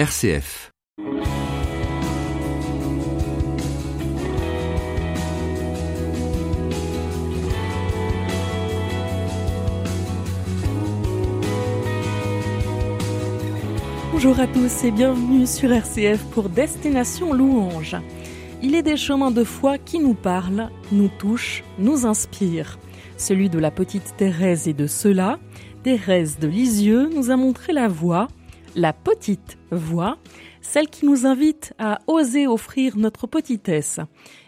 RCF. Bonjour à tous et bienvenue sur RCF pour Destination Louange. Il est des chemins de foi qui nous parlent, nous touchent, nous inspirent. Celui de la petite Thérèse et de ceux-là, Thérèse de Lisieux nous a montré la voie, la petite voie, celle qui nous invite à oser offrir notre petitesse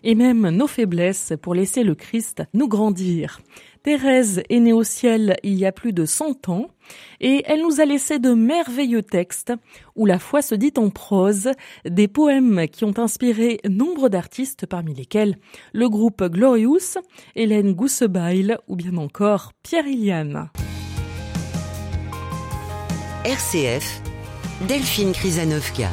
et même nos faiblesses pour laisser le Christ nous grandir. Thérèse est née au ciel il y a plus de cent ans et elle nous a laissé de merveilleux textes où la foi se dit en prose, des poèmes qui ont inspiré nombre d'artistes parmi lesquels le groupe Glorious, Hélène Goussebail ou bien encore Pierre Iliane. RCF, Delphine Krizanovka.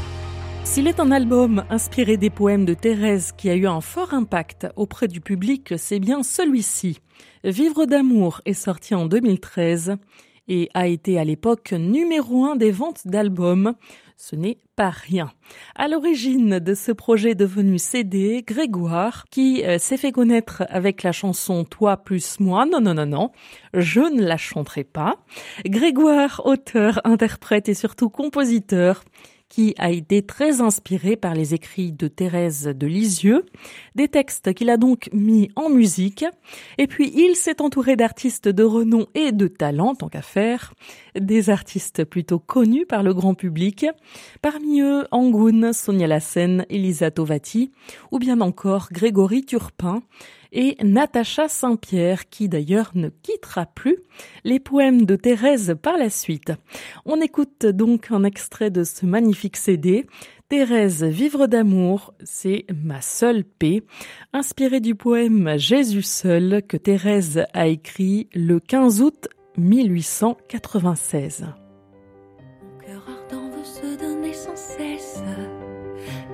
S'il est un album inspiré des poèmes de Thérèse qui a eu un fort impact auprès du public, c'est bien celui-ci. Vivre d'amour est sorti en 2013 et a été à l'époque numéro un des ventes d'albums. Ce n'est pas rien. À l'origine de ce projet devenu CD, Grégoire, qui euh, s'est fait connaître avec la chanson Toi plus moi, non, non, non, non, je ne la chanterai pas. Grégoire, auteur, interprète et surtout compositeur, qui a été très inspiré par les écrits de Thérèse de Lisieux, des textes qu'il a donc mis en musique, et puis il s'est entouré d'artistes de renom et de talent, tant qu'à faire, des artistes plutôt connus par le grand public, parmi eux Angoun, Sonia Lassen, Elisa Tovati, ou bien encore Grégory Turpin, et Natacha Saint-Pierre, qui d'ailleurs ne quittera plus les poèmes de Thérèse par la suite. On écoute donc un extrait de ce magnifique CD. Thérèse, vivre d'amour, c'est ma seule paix, inspiré du poème Jésus seul que Thérèse a écrit le 15 août 1896. Mon cœur ardent veut se donner sans cesse.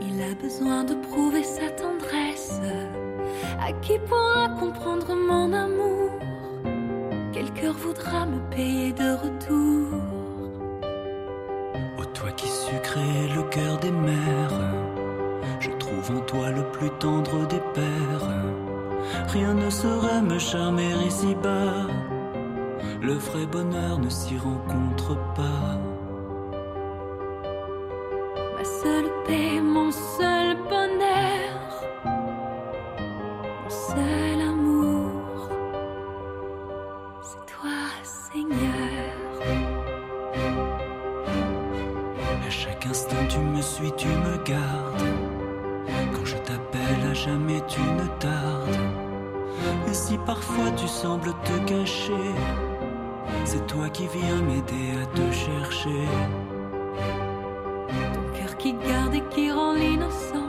Il a besoin de prouver sa. À qui pourra comprendre mon amour? Quel cœur voudra me payer de retour? Ô toi qui sucré le cœur des mères, je trouve en toi le plus tendre des pères. Rien ne saurait me charmer ici-bas, le vrai bonheur ne s'y rencontre pas. Ma seule paix, mon seul bonheur, seul amour, c'est toi, Seigneur. À chaque instant tu me suis, tu me gardes. Quand je t'appelle, à jamais tu ne tardes. Et si parfois tu sembles te cacher, c'est toi qui viens m'aider à te chercher. Ton cœur qui garde et qui rend l'innocence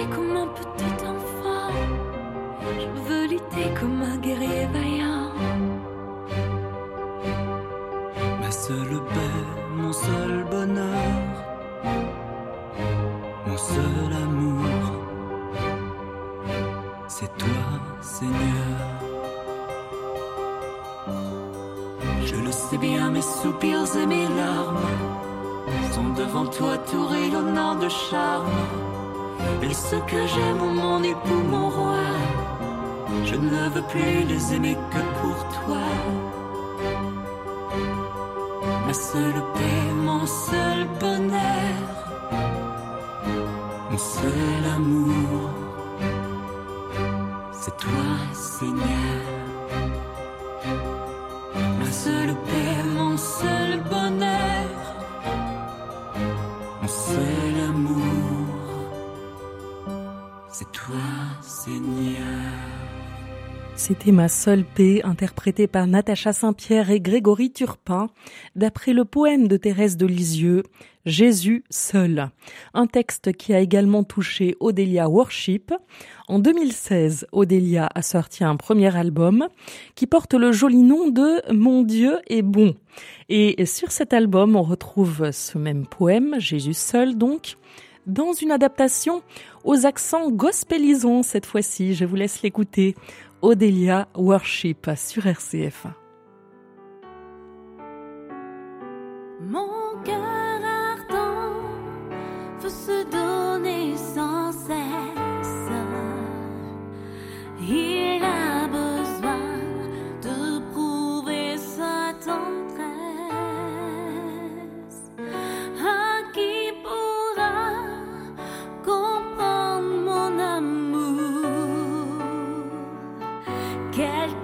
t'aimer comme un petit enfant. Je veux lutter comme un guerrier vaillant. Ma seule paix, mon seul bonheur, mon seul amour, c'est toi, Seigneur. Je le sais bien, mes soupirs et mes larmes sont devant toi tout de charme. Et ce que j'aime, mon époux, mon roi, je ne veux plus les aimer que pour toi. Ma seule paix, mon seul bonheur, mon seul amour, c'est toi, Seigneur. C'était Ma seule paix, interprétée par Natacha Saint-Pierre et Grégory Turpin, d'après le poème de Thérèse de Lisieux, Jésus seul. Un texte qui a également touché Odelia Worship. En 2016, Odelia a sorti un premier album qui porte le joli nom de Mon Dieu est bon. Et sur cet album, on retrouve ce même poème, Jésus seul donc, dans une adaptation aux accents gospelisants cette fois-ci. Je vous laisse l'écouter. Odelia Worship sur RCF. get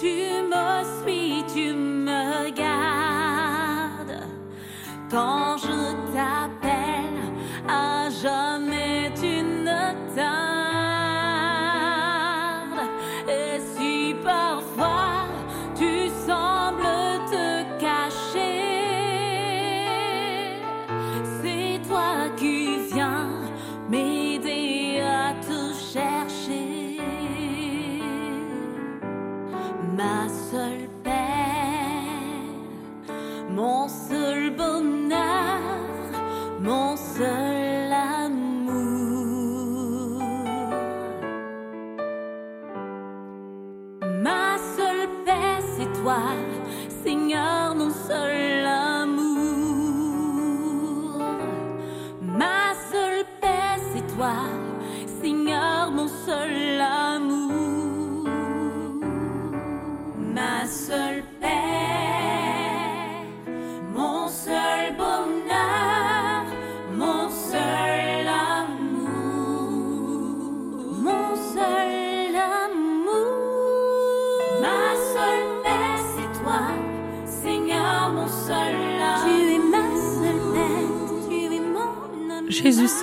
Tu me suis, tu me gardes. Quand je Jésus seul,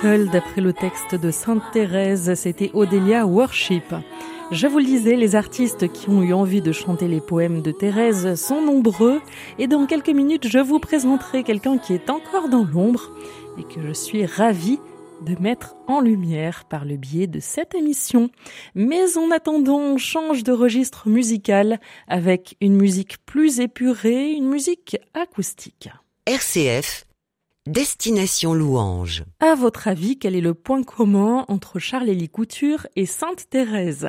d'après le texte de Sainte Thérèse, c'était Odélia Worship. Je vous le disais, les artistes qui ont eu envie de chanter les poèmes de Thérèse sont nombreux et dans quelques minutes, je vous présenterai quelqu'un qui est encore dans l'ombre et que je suis ravie de mettre en lumière par le biais de cette émission. Mais en attendant, on change de registre musical avec une musique plus épurée, une musique acoustique. RCF Destination Louange. À votre avis, quel est le point commun entre Charles-Élie Couture et Sainte Thérèse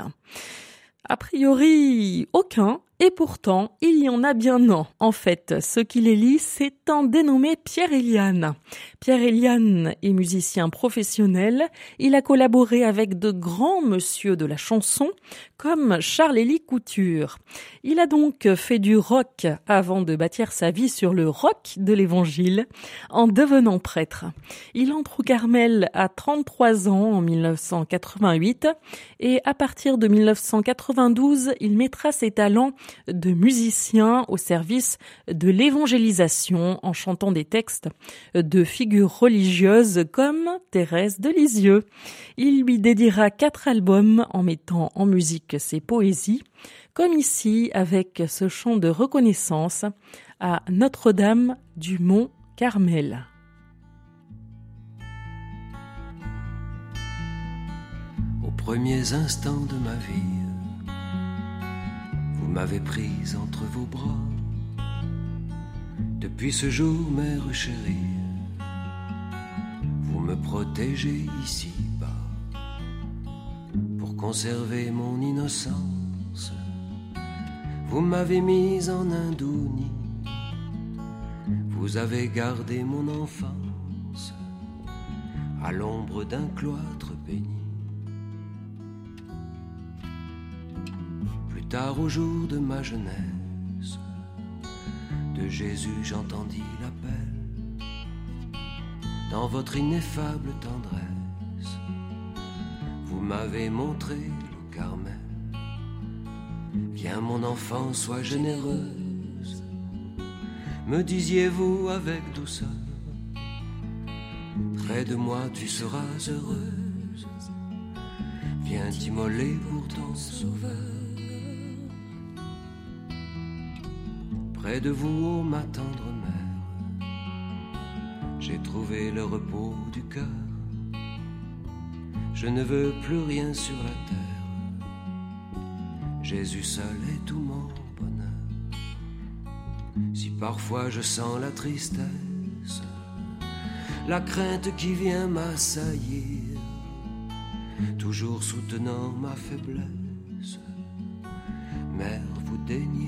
A priori, aucun, et pourtant, il y en a bien non. En fait, ce qui les lie, c'est un dénommé Pierre Eliane. Pierre Eliane est musicien professionnel. Il a collaboré avec de grands monsieur de la chanson, comme Charles-Élie Couture. Il a donc fait du rock avant de bâtir sa vie sur le rock de l'évangile, en devenant prêtre. Il entre au Carmel à 33 ans en 1988, et à partir de 1992, il mettra ses talents de musiciens au service de l'évangélisation en chantant des textes de figures religieuses comme Thérèse de Lisieux. Il lui dédiera quatre albums en mettant en musique ses poésies, comme ici avec ce chant de reconnaissance à Notre-Dame du Mont Carmel. Premiers instants de ma vie, vous m'avez prise entre vos bras. Depuis ce jour, mère chérie, vous me protégez ici-bas pour conserver mon innocence. Vous m'avez mise en indounie vous avez gardé mon enfance à l'ombre d'un cloître tard au jour de ma jeunesse, de Jésus j'entendis l'appel. Dans votre ineffable tendresse, vous m'avez montré le Carmel. Viens mon enfant, sois généreux me disiez-vous avec douceur, près de moi tu seras heureuse, viens t'immoler pour ton sauveur. Près de vous, ô ma tendre mère, j'ai trouvé le repos du cœur. Je ne veux plus rien sur la terre, Jésus seul est tout mon si parfois je sens la tristesse, la crainte qui vient m'assaillir, toujours soutenant ma faiblesse, Mère, vous daignez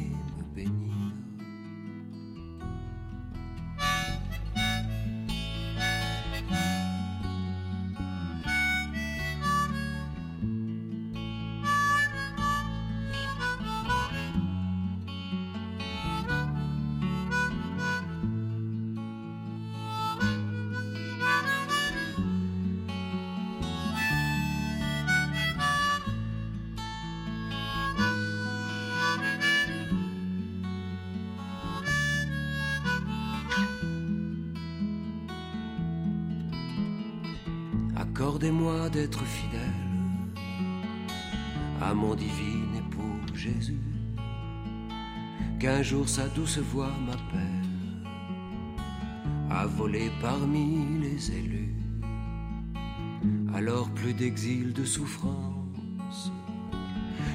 Accordez-moi d'être fidèle à mon divin époux Jésus, qu'un jour sa douce voix m'appelle à voler parmi les élus. Alors plus d'exil, de souffrance,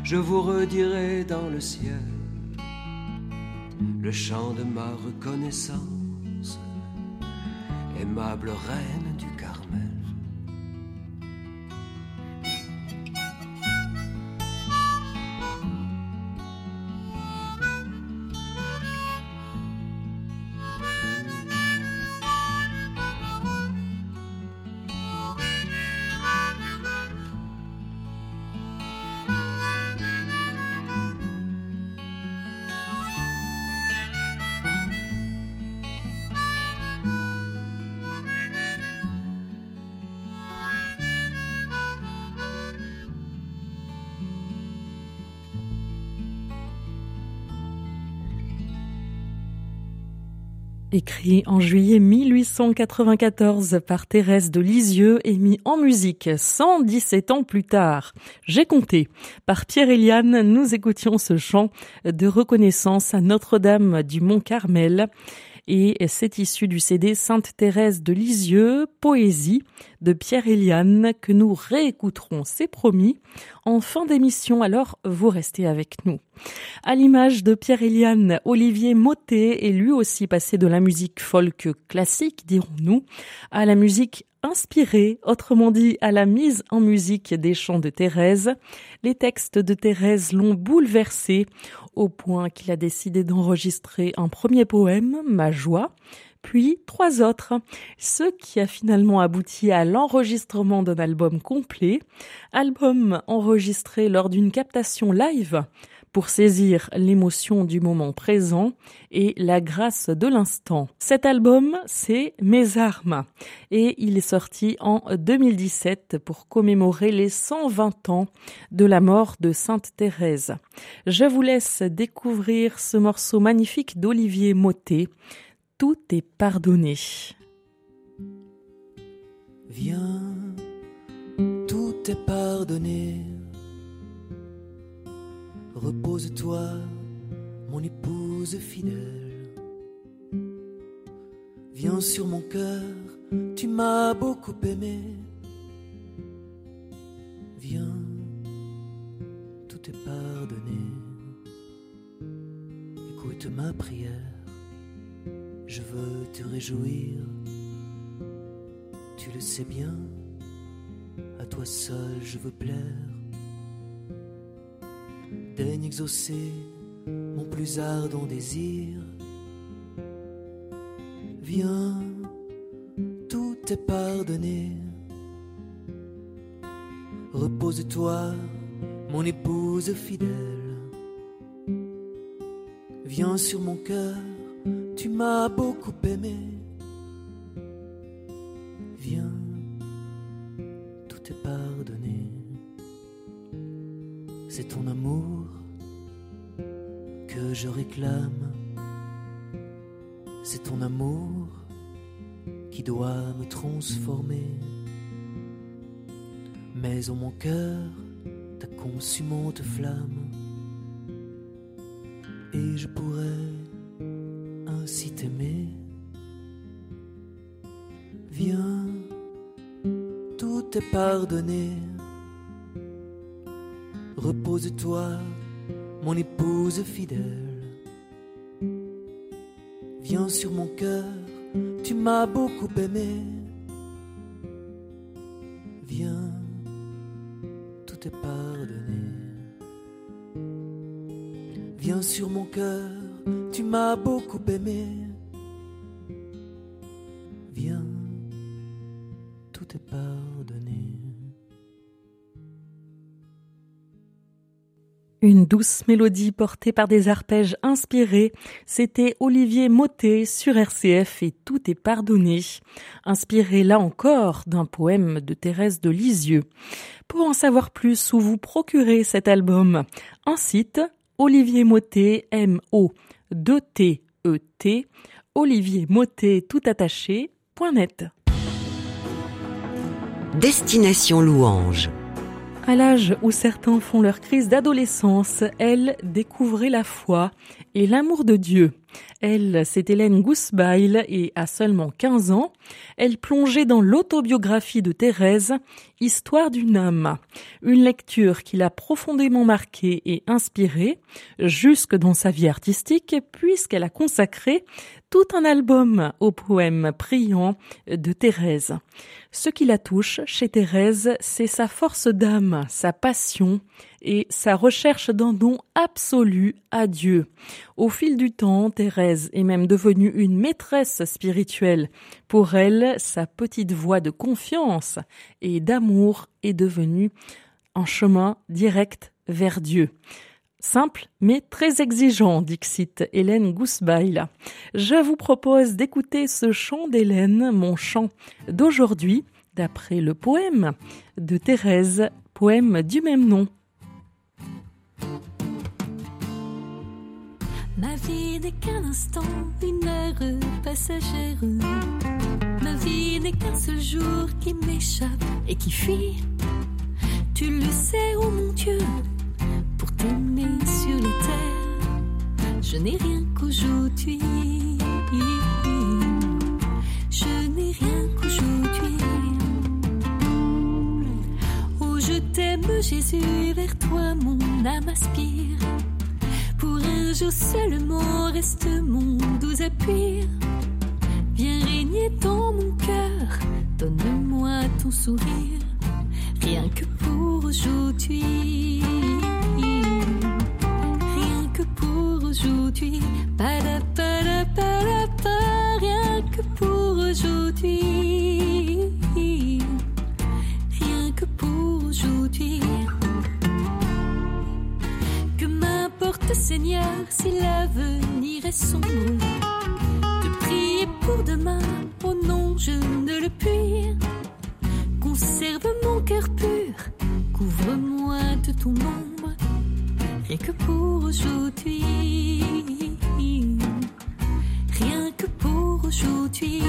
je vous redirai dans le ciel le chant de ma reconnaissance, aimable reine Écrit en juillet 1894 par Thérèse de Lisieux et mis en musique 117 ans plus tard. J'ai compté. Par Pierre Eliane, nous écoutions ce chant de reconnaissance à Notre-Dame du Mont-Carmel et c'est issu du CD Sainte Thérèse de Lisieux, Poésie de Pierre Eliane que nous réécouterons, c'est promis, en fin d'émission, alors vous restez avec nous. À l'image de Pierre Eliane, Olivier Mottet est lui aussi passé de la musique folk classique, dirons-nous, à la musique inspirée, autrement dit à la mise en musique des chants de Thérèse. Les textes de Thérèse l'ont bouleversé au point qu'il a décidé d'enregistrer un premier poème, Ma joie, puis trois autres, ce qui a finalement abouti à l'enregistrement d'un album complet, album enregistré lors d'une captation live pour saisir l'émotion du moment présent et la grâce de l'instant. Cet album, c'est Mes armes et il est sorti en 2017 pour commémorer les 120 ans de la mort de Sainte Thérèse. Je vous laisse découvrir ce morceau magnifique d'Olivier Mottet. Tout est pardonné. Viens, tout est pardonné. Repose-toi, mon épouse fidèle. Viens sur mon cœur, tu m'as beaucoup aimé. Viens, tout est pardonné. Écoute ma prière, je veux te réjouir. Tu le sais bien, à toi seul je veux plaire exaucer mon plus ardent désir. Viens, tout est pardonné. Repose-toi, mon épouse fidèle. Viens sur mon cœur, tu m'as beaucoup aimé. C'est ton amour qui doit me transformer. Mais en mon cœur, ta consumante flamme. Et je pourrais ainsi t'aimer. Viens, tout est pardonné repose-toi, mon épouse fidèle. Viens sur mon cœur, tu m'as beaucoup aimé. Viens, tout est pardonné. Viens sur mon cœur, tu m'as beaucoup aimé. Mélodie portée par des arpèges inspirés, c'était Olivier Mottet sur RCF et tout est pardonné, inspiré là encore d'un poème de Thérèse de Lisieux. Pour en savoir plus ou vous procurer cet album, un site Olivier Mottet M O 2 T E T Olivier Mottet tout attaché.net. Destination Louange à l'âge où certains font leur crise d'adolescence, elle découvrait la foi et l'amour de Dieu. Elle, c'est Hélène Gousbail et à seulement 15 ans, elle plongeait dans l'autobiographie de Thérèse, Histoire d'une âme. Une lecture qui l'a profondément marquée et inspirée, jusque dans sa vie artistique, puisqu'elle a consacré tout un album aux poèmes priants de Thérèse. Ce qui la touche chez Thérèse, c'est sa force d'âme, sa passion et sa recherche d'un don absolu à Dieu. Au fil du temps, Thérèse est même devenue une maîtresse spirituelle. Pour elle, sa petite voix de confiance et d'amour est devenue un chemin direct vers Dieu. Simple mais très exigeant, dixit Hélène Gousbail. Je vous propose d'écouter ce chant d'Hélène, mon chant d'aujourd'hui, d'après le poème de Thérèse, poème du même nom. N'est qu'un instant, une heure passagère. Ma vie n'est qu'un seul jour qui m'échappe et qui fuit. Tu le sais, oh mon Dieu, pour t'aimer sur les terres, je n'ai rien qu'aujourd'hui. Je n'ai rien qu'aujourd'hui. Oh, je t'aime, Jésus, vers toi mon âme aspire. Jour seulement reste mon doux appui. Viens régner dans mon cœur, donne-moi ton sourire, rien que pour aujourd'hui. Rien que pour aujourd'hui, para, rien que pour aujourd'hui. Rien que pour aujourd'hui. Seigneur, si l'avenir est sombre. De prier pour demain, oh non, je ne le puis. Conserve mon cœur pur, couvre-moi de ton ombre, rien que pour aujourd'hui. Rien que pour aujourd'hui.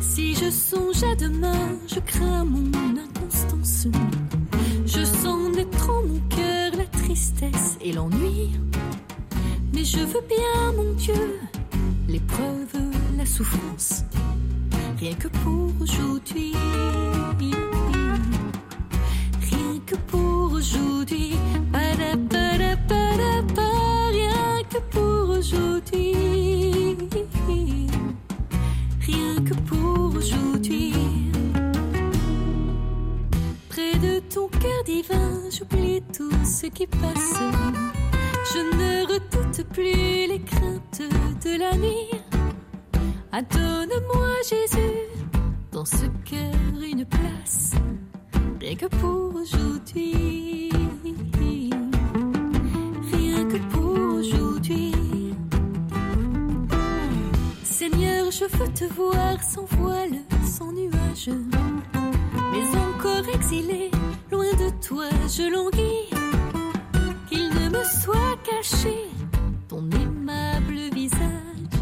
Si je songe à demain, je crains mon inconstance. Je sens naître en mon cœur et l'ennui. Mais je veux bien, mon Dieu, l'épreuve, la souffrance. Rien que pour aujourd'hui. Rien que pour aujourd'hui. Rien que pour aujourd'hui. Rien que pour aujourd'hui. Ton cœur divin, j'oublie tout ce qui passe. Je ne redoute plus les craintes de la nuit. Adonne-moi Jésus, dans ce cœur une place, rien que pour aujourd'hui. Rien que pour aujourd'hui. Seigneur, je veux te voir sans voile, sans nuage. Mais encore exilé, de toi, je languis. Qu'il ne me soit caché ton aimable visage,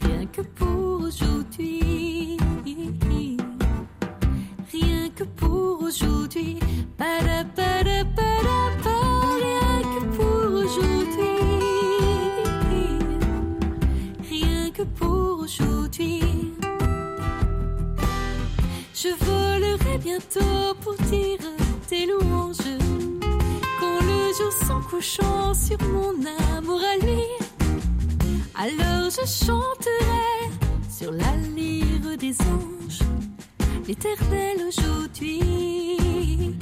rien que pour aujourd'hui. Rien que pour aujourd'hui. Para, rien que pour aujourd'hui. Rien que pour aujourd'hui. Je volerai bientôt pour dire s'en couchant sur mon amour à lui, alors je chanterai sur la lyre des anges l'éternel aujourd'hui.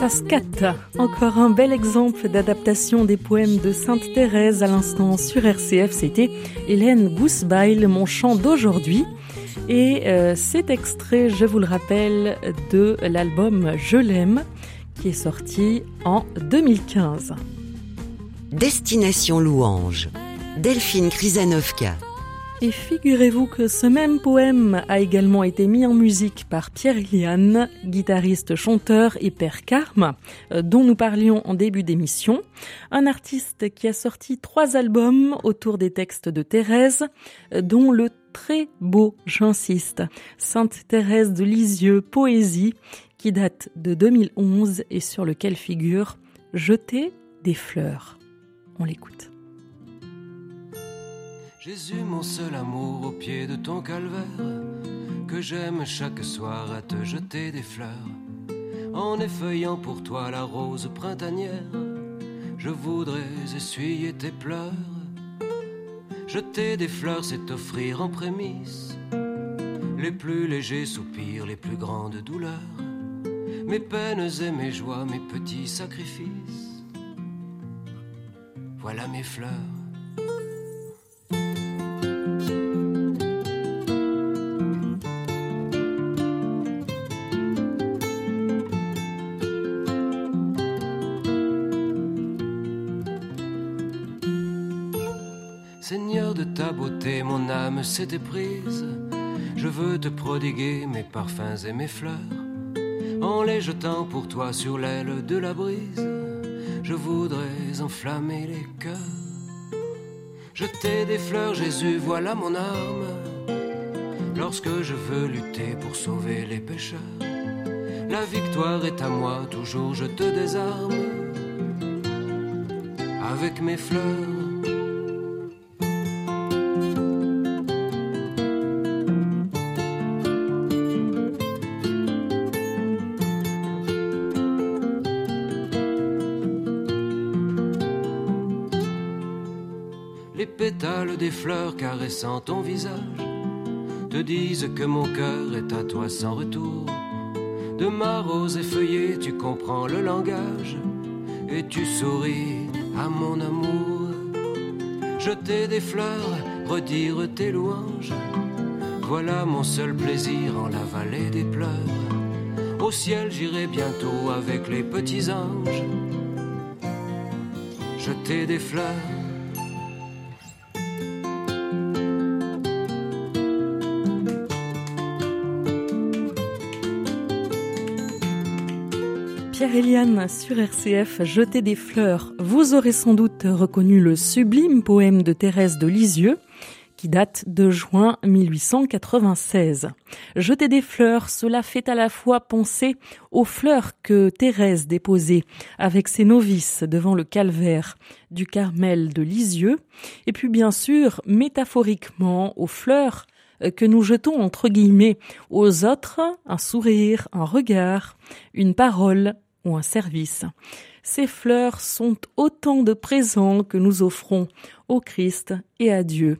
Sascat, encore un bel exemple d'adaptation des poèmes de Sainte Thérèse à l'instant sur RCF, c'était Hélène Goussebail, mon chant d'aujourd'hui. Et euh, cet extrait, je vous le rappelle, de l'album Je l'aime, qui est sorti en 2015. Destination Louange. Delphine Krizanovka. Et figurez-vous que ce même poème a également été mis en musique par Pierre Iliane, guitariste, chanteur et père Carme, euh, dont nous parlions en début d'émission. Un artiste qui a sorti trois albums autour des textes de Thérèse, euh, dont le très beau, j'insiste, Sainte Thérèse de Lisieux, Poésie, qui date de 2011 et sur lequel figure Jeter des fleurs. On l'écoute. Jésus, mon seul amour, au pied de ton calvaire, que j'aime chaque soir à te jeter des fleurs. En effeuillant pour toi la rose printanière, je voudrais essuyer tes pleurs. Jeter des fleurs, c'est offrir en prémisse les plus légers soupirs, les plus grandes douleurs, mes peines et mes joies, mes petits sacrifices. Voilà mes fleurs. Seigneur de ta beauté, mon âme s'est éprise. Je veux te prodiguer mes parfums et mes fleurs. En les jetant pour toi sur l'aile de la brise, je voudrais enflammer les cœurs. Jeter des fleurs, Jésus, voilà mon arme. Lorsque je veux lutter pour sauver les pécheurs, la victoire est à moi, toujours je te désarme. Avec mes fleurs. Fleurs caressant ton visage te disent que mon cœur est à toi sans retour. De ma rose effeuillée, tu comprends le langage et tu souris à mon amour. Jeter des fleurs, redire tes louanges, voilà mon seul plaisir en la vallée des pleurs. Au ciel, j'irai bientôt avec les petits anges. Jeter des fleurs Sur RCF, Jeter des fleurs. Vous aurez sans doute reconnu le sublime poème de Thérèse de Lisieux qui date de juin 1896. Jeter des fleurs, cela fait à la fois penser aux fleurs que Thérèse déposait avec ses novices devant le calvaire du Carmel de Lisieux, et puis bien sûr, métaphoriquement, aux fleurs que nous jetons entre guillemets aux autres, un sourire, un regard, une parole, ou un service. Ces fleurs sont autant de présents que nous offrons au Christ et à Dieu.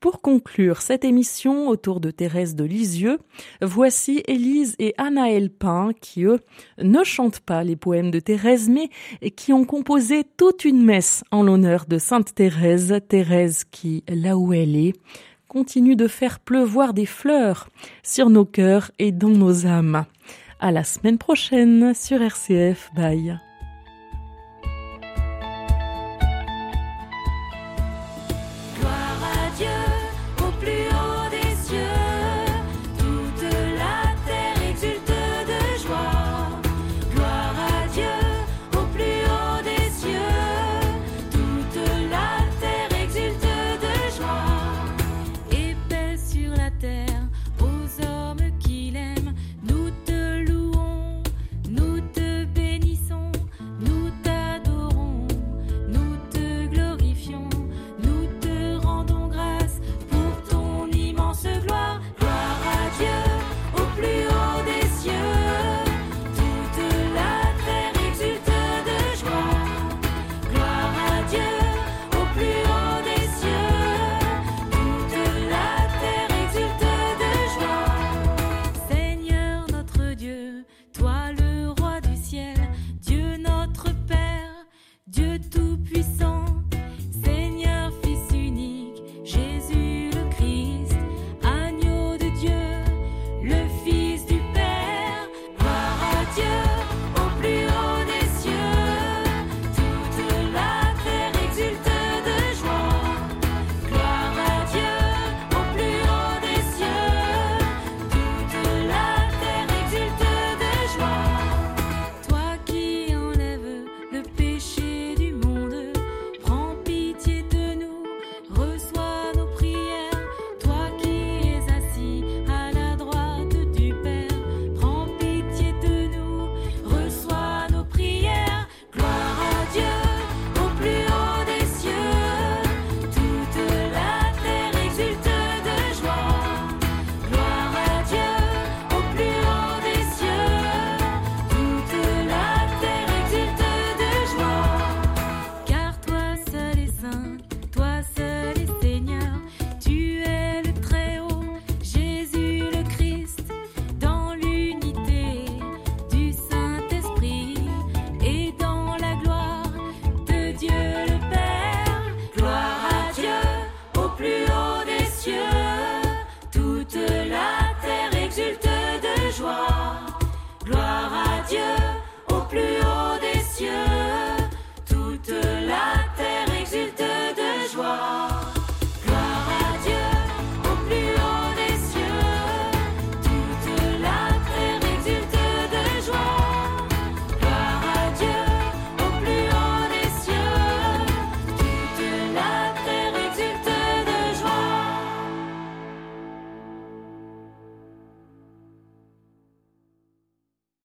Pour conclure cette émission autour de Thérèse de Lisieux, voici Élise et Anaël Pain qui, eux, ne chantent pas les poèmes de Thérèse, mais qui ont composé toute une messe en l'honneur de Sainte Thérèse, Thérèse qui, là où elle est, continue de faire pleuvoir des fleurs sur nos cœurs et dans nos âmes. À la semaine prochaine sur RCF. Bye.